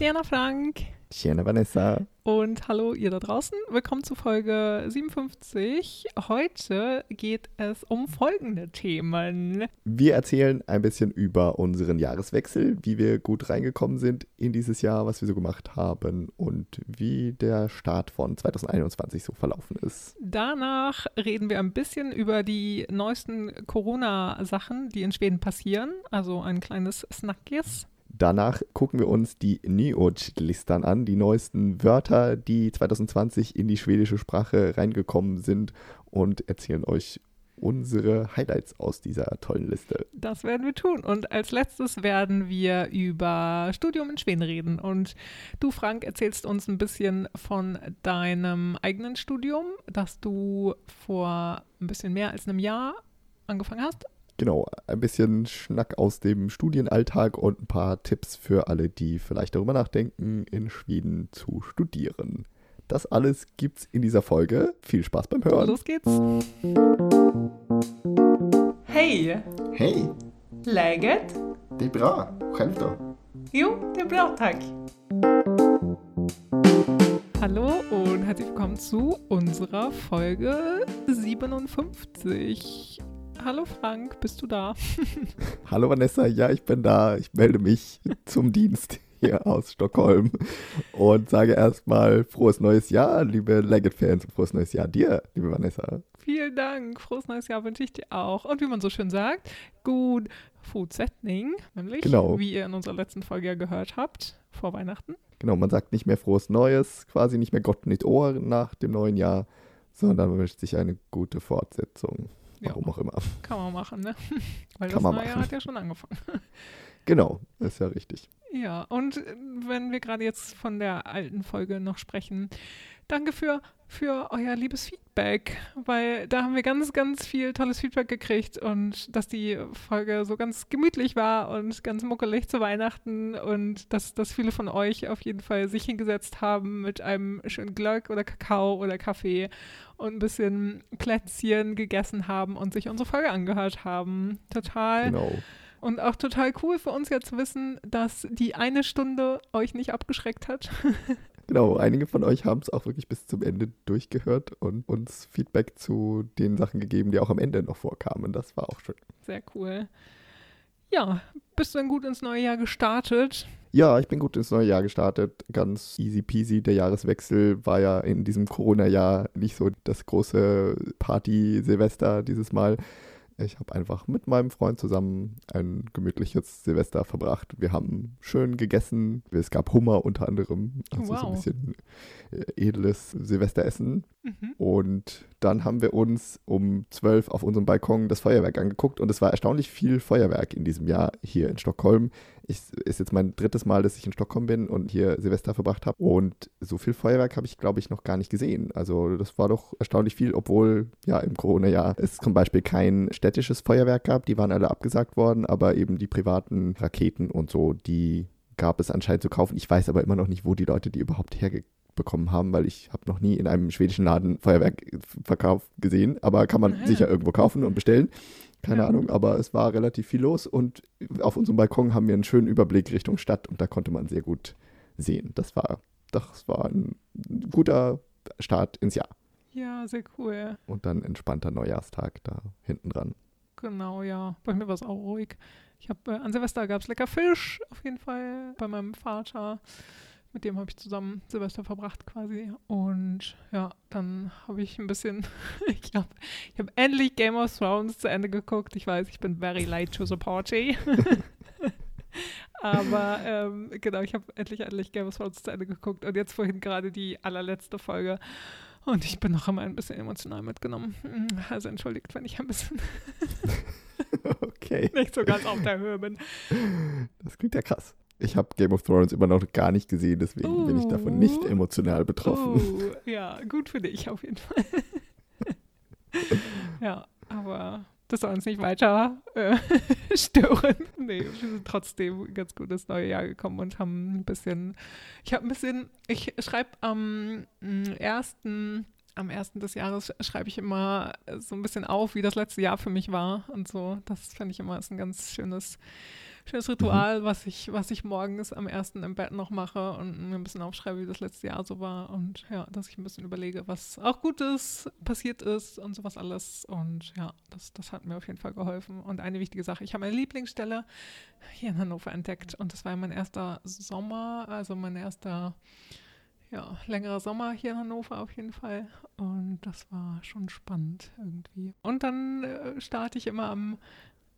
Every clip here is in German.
Tjena Frank. Tjena Vanessa. Und hallo ihr da draußen. Willkommen zu Folge 57. Heute geht es um folgende Themen. Wir erzählen ein bisschen über unseren Jahreswechsel, wie wir gut reingekommen sind in dieses Jahr, was wir so gemacht haben und wie der Start von 2021 so verlaufen ist. Danach reden wir ein bisschen über die neuesten Corona-Sachen, die in Schweden passieren. Also ein kleines Snackis. Danach gucken wir uns die Nyord-Listern an, die neuesten Wörter, die 2020 in die schwedische Sprache reingekommen sind und erzählen euch unsere Highlights aus dieser tollen Liste. Das werden wir tun. Und als letztes werden wir über Studium in Schweden reden. Und du, Frank, erzählst uns ein bisschen von deinem eigenen Studium, das du vor ein bisschen mehr als einem Jahr angefangen hast genau, ein bisschen Schnack aus dem Studienalltag und ein paar Tipps für alle, die vielleicht darüber nachdenken, in Schweden zu studieren. Das alles gibt's in dieser Folge. Viel Spaß beim Hören. Los geht's. Hej! Hej! Läget? Det är bra. Själv då? Jo, det är bra tack. Hallo und herzlich willkommen zu unserer Folge 57. Hallo Frank, bist du da? Hallo Vanessa, ja, ich bin da. Ich melde mich zum Dienst hier aus Stockholm und sage erstmal frohes neues Jahr, liebe Leggett-Fans, frohes neues Jahr dir, liebe Vanessa. Vielen Dank, frohes neues Jahr wünsche ich dir auch. Und wie man so schön sagt, gut Food-Setting, nämlich, genau. wie ihr in unserer letzten Folge ja gehört habt, vor Weihnachten. Genau, man sagt nicht mehr frohes Neues, quasi nicht mehr Gott nicht Ohr nach dem neuen Jahr, sondern man wünscht sich eine gute Fortsetzung. Warum ja, auch immer. Kann man machen, ne? Weil kann das Neue machen. hat ja schon angefangen. Genau, ist ja richtig. Ja, und äh, wenn wir gerade jetzt von der alten Folge noch sprechen, danke für, für euer liebes Feedback, weil da haben wir ganz, ganz viel tolles Feedback gekriegt und dass die Folge so ganz gemütlich war und ganz muckelig zu Weihnachten und dass, dass viele von euch auf jeden Fall sich hingesetzt haben mit einem schönen Glöck oder Kakao oder Kaffee und ein bisschen Plätzchen gegessen haben und sich unsere Folge angehört haben. Total. Genau. Und auch total cool für uns jetzt zu wissen, dass die eine Stunde euch nicht abgeschreckt hat. Genau, einige von euch haben es auch wirklich bis zum Ende durchgehört und uns Feedback zu den Sachen gegeben, die auch am Ende noch vorkamen. Das war auch schön. Sehr cool. Ja, bist du denn gut ins neue Jahr gestartet? Ja, ich bin gut ins neue Jahr gestartet. Ganz easy peasy. Der Jahreswechsel war ja in diesem Corona-Jahr nicht so das große Party-Silvester dieses Mal. Ich habe einfach mit meinem Freund zusammen ein gemütliches Silvester verbracht. Wir haben schön gegessen. Es gab Hummer unter anderem. Also wow. so ein bisschen äh, edles Silvesteressen. Mhm. Und dann haben wir uns um zwölf auf unserem Balkon das Feuerwerk angeguckt. Und es war erstaunlich viel Feuerwerk in diesem Jahr hier in Stockholm ich, ist jetzt mein drittes Mal, dass ich in Stockholm bin und hier Silvester verbracht habe. Und so viel Feuerwerk habe ich, glaube ich, noch gar nicht gesehen. Also das war doch erstaunlich viel, obwohl ja im Corona-Jahr es zum Beispiel kein städtisches Feuerwerk gab. Die waren alle abgesagt worden, aber eben die privaten Raketen und so, die gab es anscheinend zu kaufen. Ich weiß aber immer noch nicht, wo die Leute die überhaupt herbekommen haben, weil ich habe noch nie in einem schwedischen Laden Feuerwerkverkauf gesehen, aber kann man ja. sicher irgendwo kaufen und bestellen. Keine ja. Ahnung, aber es war relativ viel los und auf unserem Balkon haben wir einen schönen Überblick Richtung Stadt und da konnte man sehr gut sehen. Das war, das war ein guter Start ins Jahr. Ja, sehr cool. Und dann entspannter Neujahrstag da hinten dran. Genau, ja. Bei mir war es auch ruhig. Ich habe äh, an Silvester gab es lecker Fisch, auf jeden Fall, bei meinem Vater mit dem habe ich zusammen Silvester verbracht quasi. Und ja, dann habe ich ein bisschen, ich habe ich hab endlich Game of Thrones zu Ende geguckt. Ich weiß, ich bin very late to the party. Aber ähm, genau, ich habe endlich, endlich Game of Thrones zu Ende geguckt und jetzt vorhin gerade die allerletzte Folge. Und ich bin noch immer ein bisschen emotional mitgenommen. Also entschuldigt, wenn ich ein bisschen okay. nicht so ganz auf der Höhe bin. Das klingt ja krass. Ich habe Game of Thrones immer noch gar nicht gesehen, deswegen uh, bin ich davon nicht emotional betroffen. Uh, ja, gut für dich auf jeden Fall. ja, aber das soll uns nicht weiter äh, stören. Nee, wir sind trotzdem ganz gut ins neue Jahr gekommen und haben ein bisschen, ich habe ein bisschen, ich schreibe am ersten, am ersten des Jahres schreibe ich immer so ein bisschen auf, wie das letzte Jahr für mich war und so. Das finde ich immer ist ein ganz schönes schönes Ritual, mhm. was ich, was ich morgens am ersten im Bett noch mache und mir ein bisschen aufschreibe, wie das letzte Jahr so war. Und ja, dass ich ein bisschen überlege, was auch Gutes passiert ist und sowas alles. Und ja, das, das hat mir auf jeden Fall geholfen. Und eine wichtige Sache, ich habe meine Lieblingsstelle hier in Hannover entdeckt. Und das war mein erster Sommer, also mein erster ja, längerer Sommer hier in Hannover auf jeden Fall. Und das war schon spannend irgendwie. Und dann äh, starte ich immer am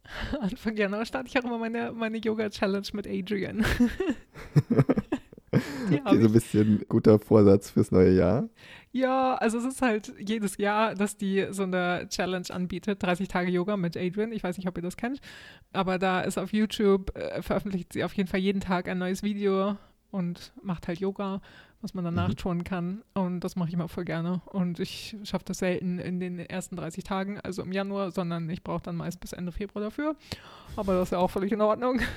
Anfang Januar, starte ich auch immer meine, meine Yoga-Challenge mit Adrian. okay, so ein bisschen guter Vorsatz fürs neue Jahr. Ja, also es ist halt jedes Jahr, dass die so eine Challenge anbietet, 30 Tage Yoga mit Adrian. Ich weiß nicht, ob ihr das kennt, aber da ist auf YouTube, äh, veröffentlicht sie auf jeden Fall jeden Tag ein neues Video und macht halt Yoga was man danach mhm. tun kann. Und das mache ich immer voll gerne. Und ich schaffe das selten in den ersten 30 Tagen, also im Januar, sondern ich brauche dann meist bis Ende Februar dafür. Aber das ist ja auch völlig in Ordnung.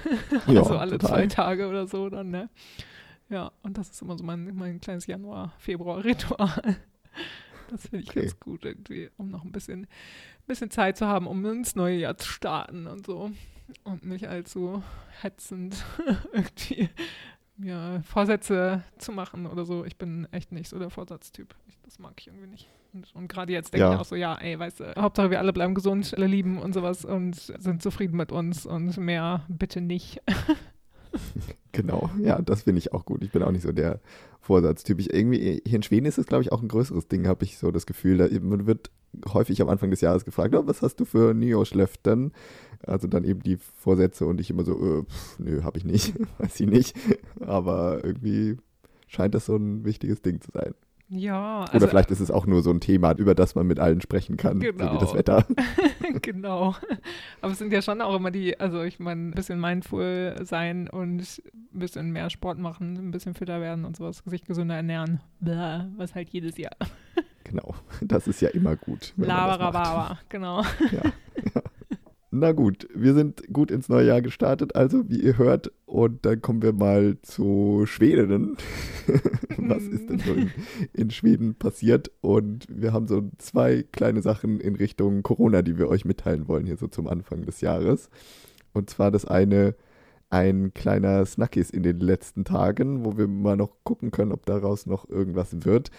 Ja, also alle total. zwei Tage oder so dann, ne? Ja, und das ist immer so mein, mein kleines Januar-Februar-Ritual. Das finde ich okay. ganz gut irgendwie, um noch ein bisschen, bisschen Zeit zu haben, um ins neue Jahr zu starten und so. Und nicht allzu hetzend irgendwie mir Vorsätze zu machen oder so. Ich bin echt nicht so der Vorsatztyp. Ich, das mag ich irgendwie nicht. Und, und gerade jetzt denke ja. ich auch so, ja, ey, weißt du, Hauptsache wir alle bleiben gesund, alle lieben und sowas und sind zufrieden mit uns und mehr bitte nicht. genau, ja, das finde ich auch gut. Ich bin auch nicht so der Vorsatztyp. Ich irgendwie, hier in Schweden ist es, glaube ich, auch ein größeres Ding, habe ich so das Gefühl. Da, man wird häufig am Anfang des Jahres gefragt, oh, was hast du für Neo-Schlöften? Also dann eben die Vorsätze und ich immer so, äh, pff, nö, habe ich nicht, weiß ich nicht. Aber irgendwie scheint das so ein wichtiges Ding zu sein. Ja. Also, Oder vielleicht ist es auch nur so ein Thema, über das man mit allen sprechen kann, genau. so wie das genau. Wetter. genau. Aber es sind ja schon auch immer die, also ich meine, ein bisschen mindful sein und ein bisschen mehr Sport machen, ein bisschen fitter werden und sowas, sich gesünder ernähren. Blah, was halt jedes Jahr. genau, das ist ja immer gut. Laberababa, genau. Ja, ja. Na gut, wir sind gut ins neue Jahr gestartet, also wie ihr hört. Und dann kommen wir mal zu Schweden. Was ist denn so in, in, Schweden passiert? Und wir haben so zwei kleine Sachen in Richtung Corona, die wir euch mitteilen wollen, hier so zum Anfang des Jahres. Und zwar das eine, ein kleiner Snackies in den letzten Tagen, wo wir mal noch gucken können, ob daraus noch irgendwas wird.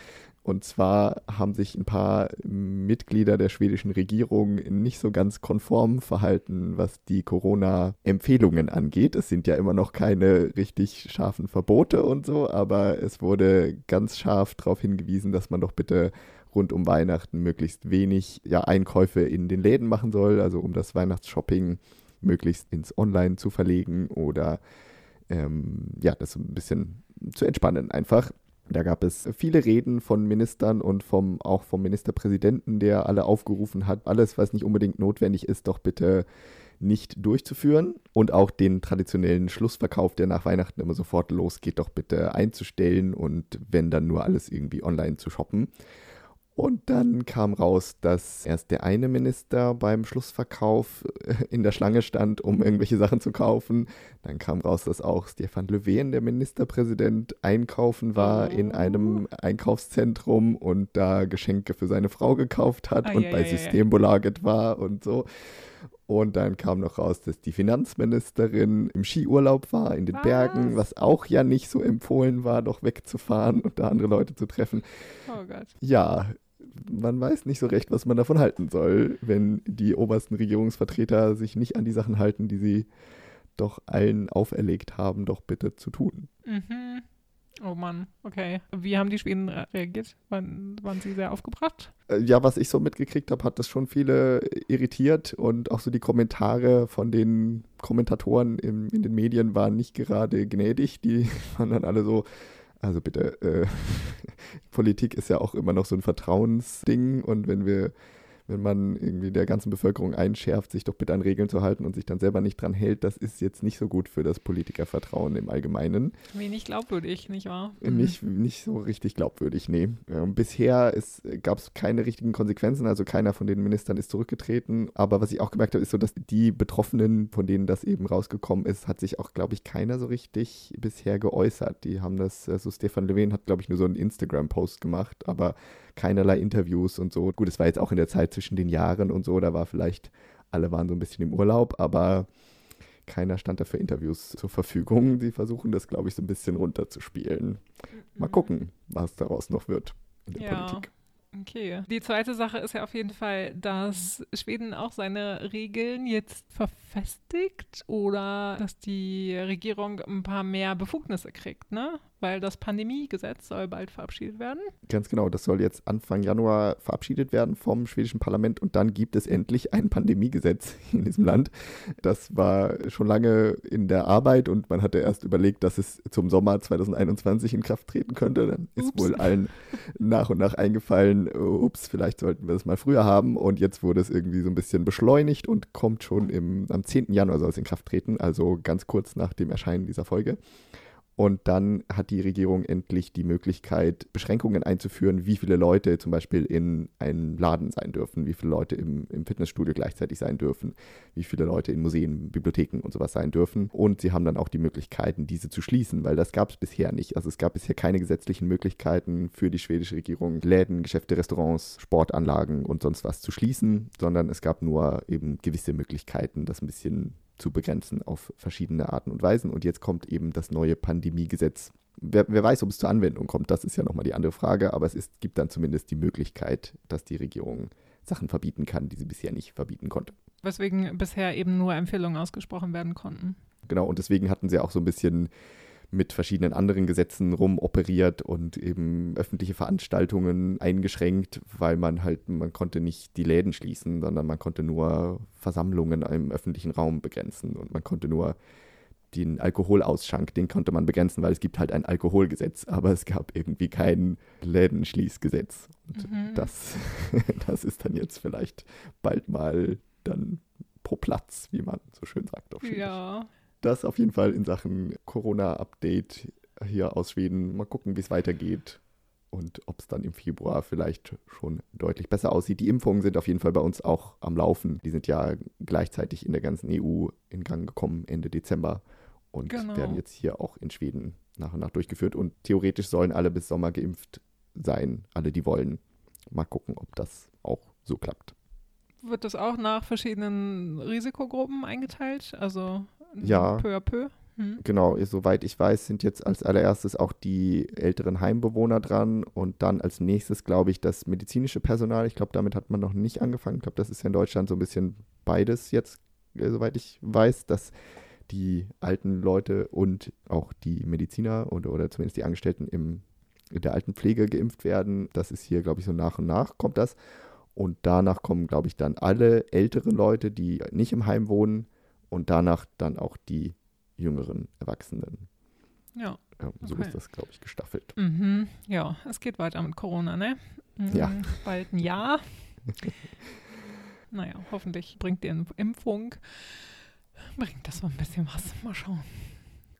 Und zwar haben sich ein paar Mitglieder der schwedischen Regierung nicht so ganz konform verhalten, was die Corona-Empfehlungen angeht. Es sind ja immer noch keine richtig scharfen Verbote und so, aber es wurde ganz scharf darauf hingewiesen, dass man doch bitte rund um Weihnachten möglichst wenig ja, Einkäufe in den Läden machen soll, also um das Weihnachtsshopping möglichst ins Online zu verlegen oder ähm, ja, das ein bisschen zu entspannen einfach. Da gab es viele Reden von Ministern und vom, auch vom Ministerpräsidenten, der alle aufgerufen hat, alles, was nicht unbedingt notwendig ist, doch bitte nicht durchzuführen und auch den traditionellen Schlussverkauf, der nach Weihnachten immer sofort losgeht, doch bitte einzustellen und wenn dann nur alles irgendwie online zu shoppen. Und dann kam raus, dass erst der eine Minister beim Schlussverkauf äh, in der Schlange stand, um irgendwelche Sachen zu kaufen. Dann kam raus, dass auch Stefan Löwen, der Ministerpräsident, einkaufen war in einem Einkaufszentrum und da Geschenke für seine Frau gekauft hat ah, und ja, bei ja, Systembolaget ja. war und so. Und dann kam noch raus, dass die Finanzministerin im Skiurlaub war in den was? Bergen, was auch ja nicht so empfohlen war, doch wegzufahren und da andere Leute zu treffen. Oh Gott. Ja, man weiß nicht so recht, was man davon halten soll, wenn die obersten Regierungsvertreter sich nicht an die Sachen halten, die sie doch allen auferlegt haben, doch bitte zu tun. Mhm. Oh Mann, okay. Wie haben die Schweden reagiert? Waren, waren sie sehr aufgebracht? Äh, ja, was ich so mitgekriegt habe, hat das schon viele irritiert und auch so die Kommentare von den Kommentatoren im, in den Medien waren nicht gerade gnädig. Die waren dann alle so, also bitte, äh, Politik ist ja auch immer noch so ein Vertrauensding und wenn wir wenn man irgendwie der ganzen Bevölkerung einschärft, sich doch bitte an Regeln zu halten und sich dann selber nicht dran hält, das ist jetzt nicht so gut für das Politikervertrauen im Allgemeinen. Wenig glaubwürdig, nicht wahr? Äh, nicht, nicht so richtig glaubwürdig, nee. Bisher gab es keine richtigen Konsequenzen, also keiner von den Ministern ist zurückgetreten. Aber was ich auch gemerkt habe, ist so, dass die Betroffenen, von denen das eben rausgekommen ist, hat sich auch, glaube ich, keiner so richtig bisher geäußert. Die haben das, also Stefan Löwen hat, glaube ich, nur so einen Instagram-Post gemacht, aber keinerlei Interviews und so. Gut, es war jetzt auch in der Zeit zwischen den Jahren und so, da war vielleicht, alle waren so ein bisschen im Urlaub, aber keiner stand da für Interviews zur Verfügung. Sie versuchen das, glaube ich, so ein bisschen runterzuspielen. Mal Mhm. gucken, was daraus noch wird in der Ja. Politik. Okay. Die zweite Sache ist ja auf jeden Fall, dass Schweden auch seine Regeln jetzt verfestigt oder dass die Regierung ein paar mehr Befugnisse kriegt, ne? Weil das Pandemiegesetz soll bald verabschiedet werden. Ganz genau, das soll jetzt Anfang Januar verabschiedet werden vom schwedischen Parlament und dann gibt es endlich ein Pandemiegesetz in diesem Land. Das war schon lange in der Arbeit und man hatte erst überlegt, dass es zum Sommer 2021 in Kraft treten könnte. Dann ist Ups. wohl allen nach und nach eingefallen, ups, vielleicht sollten wir das mal früher haben und jetzt wurde es irgendwie so ein bisschen beschleunigt und kommt schon im, am 10. Januar soll es in Kraft treten, also ganz kurz nach dem Erscheinen dieser Folge. Und dann hat die Regierung endlich die Möglichkeit, Beschränkungen einzuführen, wie viele Leute zum Beispiel in einem Laden sein dürfen, wie viele Leute im, im Fitnessstudio gleichzeitig sein dürfen, wie viele Leute in Museen, Bibliotheken und sowas sein dürfen. Und sie haben dann auch die Möglichkeiten, diese zu schließen, weil das gab es bisher nicht. Also es gab bisher keine gesetzlichen Möglichkeiten für die schwedische Regierung, Läden, Geschäfte, Restaurants, Sportanlagen und sonst was zu schließen, sondern es gab nur eben gewisse Möglichkeiten, das ein bisschen zu begrenzen auf verschiedene Arten und Weisen. Und jetzt kommt eben das neue Pandemiegesetz. Wer, wer weiß, ob es zur Anwendung kommt, das ist ja nochmal die andere Frage, aber es ist, gibt dann zumindest die Möglichkeit, dass die Regierung Sachen verbieten kann, die sie bisher nicht verbieten konnte. Weswegen bisher eben nur Empfehlungen ausgesprochen werden konnten. Genau, und deswegen hatten sie auch so ein bisschen mit verschiedenen anderen Gesetzen rumoperiert und eben öffentliche Veranstaltungen eingeschränkt, weil man halt, man konnte nicht die Läden schließen, sondern man konnte nur Versammlungen im öffentlichen Raum begrenzen und man konnte nur den Alkoholausschank, den konnte man begrenzen, weil es gibt halt ein Alkoholgesetz, aber es gab irgendwie kein Lädenschließgesetz. Und Mhm. das, das ist dann jetzt vielleicht bald mal dann pro Platz, wie man so schön sagt auf Schwedisch. Ja. Das auf jeden Fall in Sachen Corona-Update hier aus Schweden. Mal gucken, wie es weitergeht und ob es dann im Februar vielleicht schon deutlich besser aussieht. Die Impfungen sind auf jeden Fall bei uns auch am Laufen. Die sind ja gleichzeitig in der ganzen EU in Gang gekommen Ende Dezember und Genau. werden jetzt hier auch in Schweden nach und nach durchgeführt. Und theoretisch sollen alle bis Sommer geimpft sein, alle, die wollen. Mal gucken, ob das auch so klappt. Wird das auch nach verschiedenen Risikogruppen eingeteilt? Also Ja. peu à peu? Hm. Genau, soweit ich weiß, sind jetzt als allererstes auch die älteren Heimbewohner dran und dann als nächstes, glaube ich, das medizinische Personal. Ich glaube, damit hat man noch nicht angefangen. Ich glaube, das ist ja in Deutschland so ein bisschen beides jetzt, äh, soweit ich weiß, dass die alten Leute und auch die Mediziner oder, oder zumindest die Angestellten im, in der alten Pflege geimpft werden. Das ist hier, glaube ich, so nach und nach kommt das. Und danach kommen, glaube ich, dann alle älteren Leute, die nicht im Heim wohnen und danach dann auch die jüngeren Erwachsenen. Ja. Ja, so Okay. ist das, glaube ich, gestaffelt. Mhm. Ja, es geht weiter mit Corona, ne? Mhm. Ja. Bald ein Jahr. naja, hoffentlich bringt die Impfung, bringt das so ein bisschen was. Mal schauen.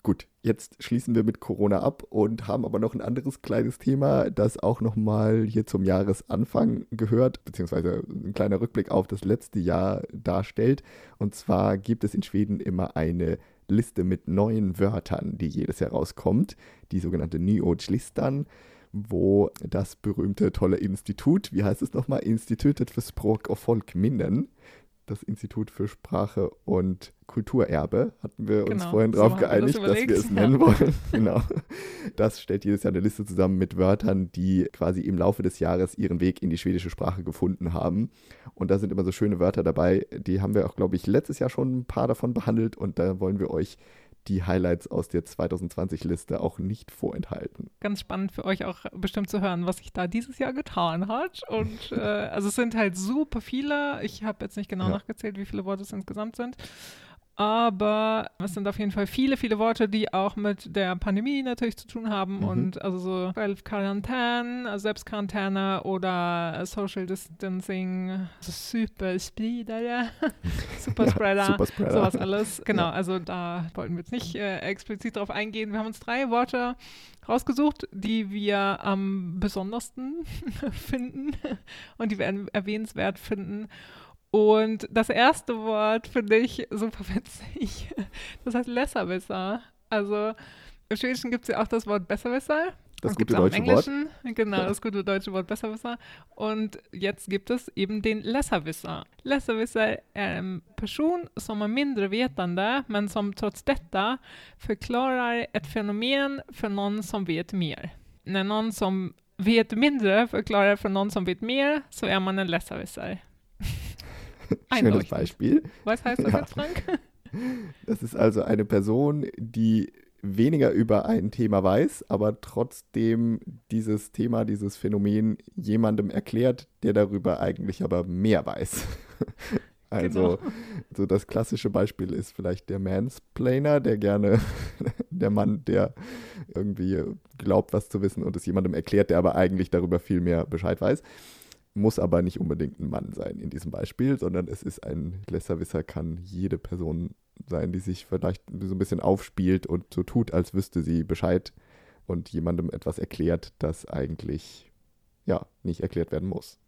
Gut, jetzt schließen wir mit Corona ab und haben aber noch ein anderes kleines Thema, das auch nochmal hier zum Jahresanfang gehört, beziehungsweise ein kleiner Rückblick auf das letzte Jahr darstellt. Und zwar gibt es in Schweden immer eine Liste mit neuen Wörtern, die jedes Jahr rauskommt, die sogenannte Nyårslistan, wo das berühmte tolle Institut, wie heißt es nochmal, Institutet för Språk och Folkminnen, das Institut für Sprache und Kulturerbe, hatten wir uns Genau, vorhin so drauf wir das geeinigt, dass wir es ja. nennen wollen. genau. Das stellt jedes Jahr eine Liste zusammen mit Wörtern, die quasi im Laufe des Jahres ihren Weg in die schwedische Sprache gefunden haben. Und da sind immer so schöne Wörter dabei. Die haben wir auch, glaube ich, letztes Jahr schon ein paar davon behandelt und da wollen wir euch die Highlights aus der 2020-Liste auch nicht vorenthalten. Ganz spannend für euch auch bestimmt zu hören, was sich da dieses Jahr getan hat. Und äh, also es sind halt super viele. Ich habe jetzt nicht genau Ja. nachgezählt, wie viele Worte es insgesamt sind. Aber es sind auf jeden Fall viele, viele Worte, die auch mit der Pandemie natürlich zu tun haben. Mhm. Und also so Quarantäne, also Selbstquarantäne oder Social Distancing, also Superspreader, Superspreader. Superspreader. Sowas alles. Genau, Ja. also da wollten wir jetzt nicht äh, explizit drauf eingehen. Wir haben uns drei Worte rausgesucht, die wir am besondersten finden und die wir erw- erwähnenswert finden. Und das erste Wort finde ich super witzig. Das heißt Lesserwisser. Also im Schwedischen gibt es ja auch das Wort Besserwisser. Das gute deutsche Wort. Genau, das gute deutsche Wort Besserwisser. Und jetzt gibt es eben den Lässerwisser. Lässerwisser är en person som är mindre vetande men som trots detta förklarar ett fenomen för någon som vet mer. När någon som vet mindre förklarar för någon som vet mer så är man en Lässerwisser. Schönes. Beispiel. Was heißt das Ja. jetzt, Frank? Das ist also eine Person, die weniger über ein Thema weiß, aber trotzdem dieses Thema, dieses Phänomen jemandem erklärt, der darüber eigentlich aber mehr weiß. Also, Genau. so das klassische Beispiel ist vielleicht der Mansplainer, der gerne, der Mann, der irgendwie glaubt, was zu wissen und es jemandem erklärt, der aber eigentlich darüber viel mehr Bescheid weiß. Muss aber nicht unbedingt ein Mann sein in diesem Beispiel, sondern es ist ein Lesserwisser, kann jede Person sein, die sich vielleicht so ein bisschen aufspielt und so tut, als wüsste sie Bescheid und jemandem etwas erklärt, das eigentlich ja nicht erklärt werden muss.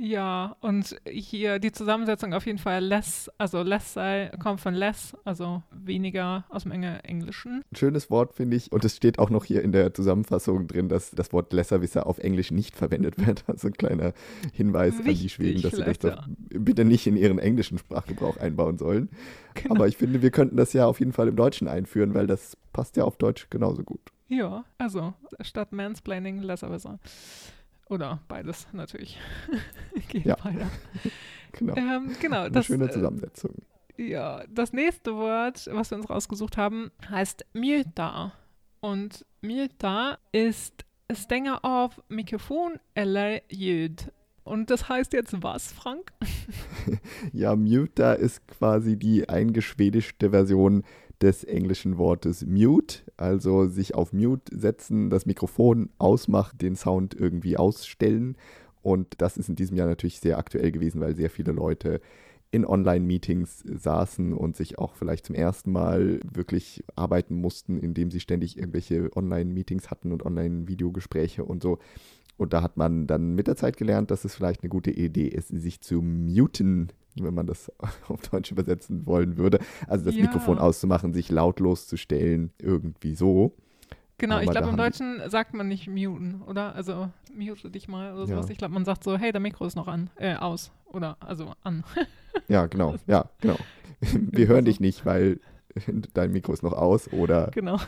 Ja, und hier die Zusammensetzung auf jeden Fall less, also less sei, kommt von less, also weniger aus dem Englischen. Ein schönes Wort, finde ich. Und es steht auch noch hier in der Zusammenfassung drin, dass das Wort Lesserwisser auf Englisch nicht verwendet wird. Also ein kleiner Hinweis an die Wichtig Schweden, dass sie das doch bitte nicht in ihren englischen Sprachgebrauch einbauen sollen. Genau. Aber ich finde, wir könnten das ja auf jeden Fall im Deutschen einführen, weil das passt ja auf Deutsch genauso gut. Ja, also statt Mansplaining Lesserwisser. Oder beides natürlich. Geht Ja. weiter. Genau. Ähm, genau, Eine das, schöne äh, Zusammensetzung. Ja, das nächste Wort, was wir uns rausgesucht haben, heißt Mjuta. Und Mjuta ist stänga av Mikrofon eller ljud. Und das heißt jetzt was, Frank? Ja, Mute ist quasi die eingeschwedischte Version des englischen Wortes mute, also sich auf mute setzen, das Mikrofon ausmachen, den Sound irgendwie ausstellen. Und das ist in diesem Jahr natürlich sehr aktuell gewesen, weil sehr viele Leute in Online-Meetings saßen und sich auch vielleicht zum ersten Mal wirklich arbeiten mussten, indem sie ständig irgendwelche Online-Meetings hatten und Online-Videogespräche und so. Und da hat man dann mit der Zeit gelernt, dass es vielleicht eine gute Idee ist, sich zu muten, wenn man das auf Deutsch übersetzen wollen würde. Also das Ja. Mikrofon auszumachen, sich lautlos zu stellen, irgendwie so. Genau, Aber ich glaube, im Deutschen sagt man nicht muten, oder? Also mute dich mal oder sowas. Ja. Ich glaube, man sagt so, hey, der Mikro ist noch an, äh, aus. Oder also an. Ja, genau. Ja, genau. Wir hören dich nicht, weil dein Mikro ist noch aus oder genau.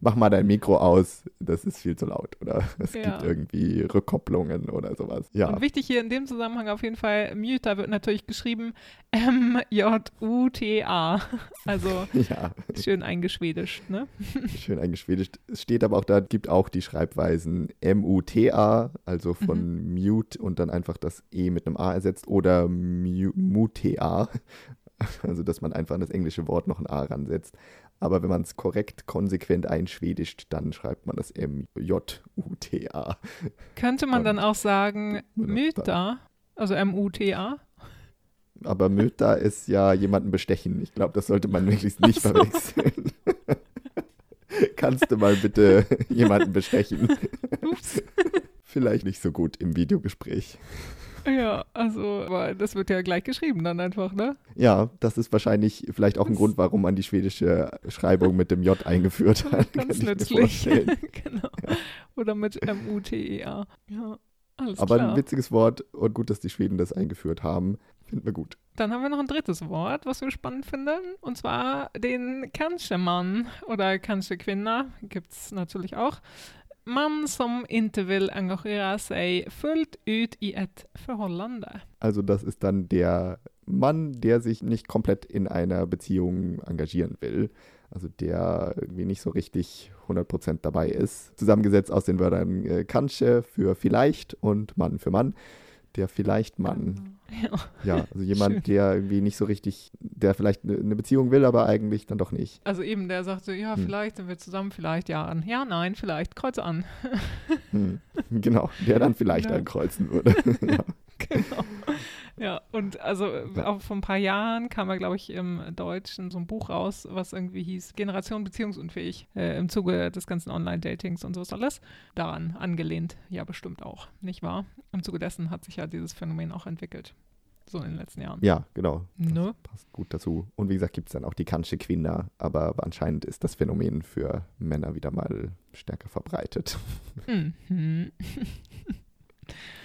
Mach mal dein Mikro aus, das ist viel zu laut oder es Ja. gibt irgendwie Rückkopplungen oder sowas. Ja, Und wichtig hier in dem Zusammenhang auf jeden Fall, Muta wird natürlich geschrieben M-J-U-T-A. Also ja, schön eingeschwedischt, ne? schön eingeschwedischt. Es steht aber auch da, gibt auch die Schreibweisen M-U-T-A, also von Mute und dann einfach das E mit einem A ersetzt oder Mu- Mutea, also dass man einfach an das englische Wort noch ein A ransetzt. Aber wenn man es korrekt, konsequent einschwedischt, dann schreibt man das M-J-U-T-A. Könnte man Und dann auch sagen benutzt Muta, also M-U-T-A? Aber Mütter ist ja jemanden bestechen. Ich glaube, das sollte man möglichst nicht so. verwechseln. Kannst du mal bitte jemanden bestechen? Ups. Vielleicht nicht so gut im Videogespräch. Ja, also, aber das wird ja gleich geschrieben dann einfach, ne? Ja, das ist wahrscheinlich vielleicht auch ein Das- Grund, warum man die schwedische Schreibung mit dem J eingeführt hat. Ganz nützlich. genau. Oder mit M-U-T-E-A. Ja, alles Aber klar. ein witziges Wort und gut, dass die Schweden das eingeführt haben. Finden wir gut. Dann haben wir noch ein drittes Wort, was wir spannend finden, und zwar den Kanske-Mann oder Kanske-Kvinna, gibt es natürlich auch. Man som inte vill engagera sig fullt ut i ett förhållande. Also das ist dann der Mann, der sich nicht komplett in einer Beziehung engagieren will. Also der irgendwie nicht so richtig 100% dabei ist. Zusammengesetzt aus den Wörtern äh, Kanche für vielleicht und Mann für Mann. Der vielleicht Mann. Ja. Ja, also jemand, Schön. der irgendwie nicht so richtig, der vielleicht eine eine Beziehung will, aber eigentlich dann doch nicht. Also eben, der sagt so, ja, Hm. vielleicht sind wir zusammen, vielleicht ja an. Ja, nein, vielleicht, Kreuz an. Hm. Genau, der dann vielleicht Ja. ankreuzen würde. ja. genau. Ja, und also äh, auch vor ein paar Jahren kam ja, glaube ich, im Deutschen so ein Buch raus, was irgendwie hieß Generation beziehungsunfähig äh, im Zuge des ganzen Online-Datings und sowas alles. Daran angelehnt, ja bestimmt auch, nicht wahr? Im Zuge dessen hat sich ja dieses Phänomen auch entwickelt. so in den letzten Jahren. Ja, genau. Ne? Passt gut dazu. Und wie gesagt, gibt es dann auch die Kansche Quinna, aber anscheinend ist das Phänomen für Männer wieder mal stärker verbreitet. Mhm.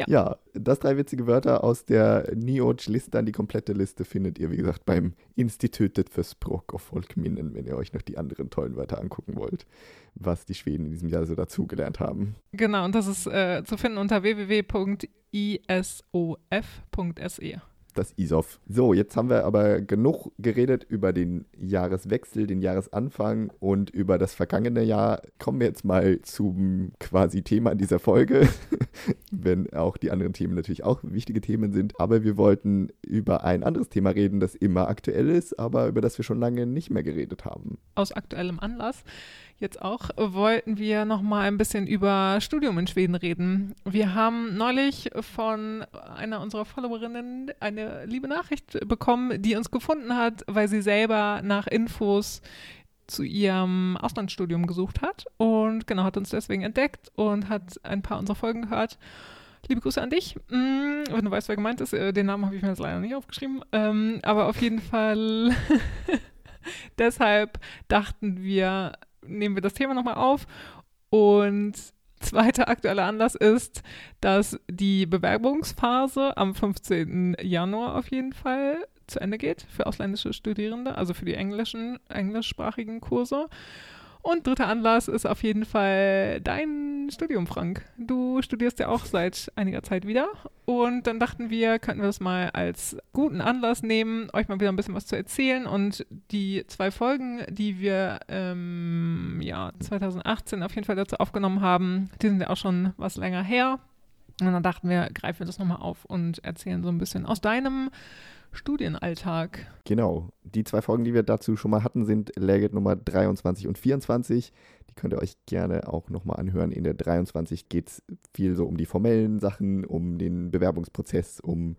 Ja. Ja, das drei witzige Wörter aus der Nioch-Liste. Die komplette Liste findet ihr, wie gesagt, beim Institutet für Språk och Folkminnen, wenn ihr euch noch die anderen tollen Wörter angucken wollt, was die Schweden in diesem Jahr so dazugelernt haben. Genau, und das ist äh, zu finden unter www.isof.se. Das ISOF. So, jetzt haben wir aber genug geredet über den Jahreswechsel, den Jahresanfang und über das vergangene Jahr. Kommen wir jetzt mal zum quasi Thema dieser Folge, wenn auch die anderen Themen natürlich auch wichtige Themen sind. Aber wir wollten über ein anderes Thema reden, das immer aktuell ist, aber über das wir schon lange nicht mehr geredet haben. Aus aktuellem Anlass. Jetzt auch wollten wir noch mal ein bisschen über Studium in Schweden reden. Wir haben neulich von einer unserer Followerinnen eine liebe Nachricht bekommen, die uns gefunden hat, weil sie selber nach Infos zu ihrem Auslandsstudium gesucht hat und genau hat uns deswegen entdeckt und hat ein paar unserer Folgen gehört. Liebe Grüße an dich. Mm, Wenn du weißt, wer gemeint ist, äh, den Namen habe ich mir jetzt leider nicht aufgeschrieben. Ähm, aber auf jeden Fall deshalb dachten wir, nehmen wir das Thema nochmal auf. Und zweiter aktueller Anlass ist, dass die Bewerbungsphase am 15. Januar auf jeden Fall zu Ende geht für ausländische Studierende, also für die englischen, englischsprachigen Kurse. Und dritter Anlass ist auf jeden Fall dein Studium, Frank. Du studierst ja auch seit einiger Zeit wieder. Und dann dachten wir, könnten wir das mal als guten Anlass nehmen, euch mal wieder ein bisschen was zu erzählen. Und die zwei Folgen, die wir ähm, ja, 2018 auf jeden Fall dazu aufgenommen haben, die sind ja auch schon was länger her. Und dann dachten wir, greifen wir das nochmal auf und erzählen so ein bisschen aus deinem Studienalltag. Genau. Die zwei Folgen, die wir dazu schon mal hatten, sind Legit Nummer 23 und 24. Die könnt ihr euch gerne auch nochmal anhören. In der 23 geht es viel so um die formellen Sachen, um den Bewerbungsprozess, um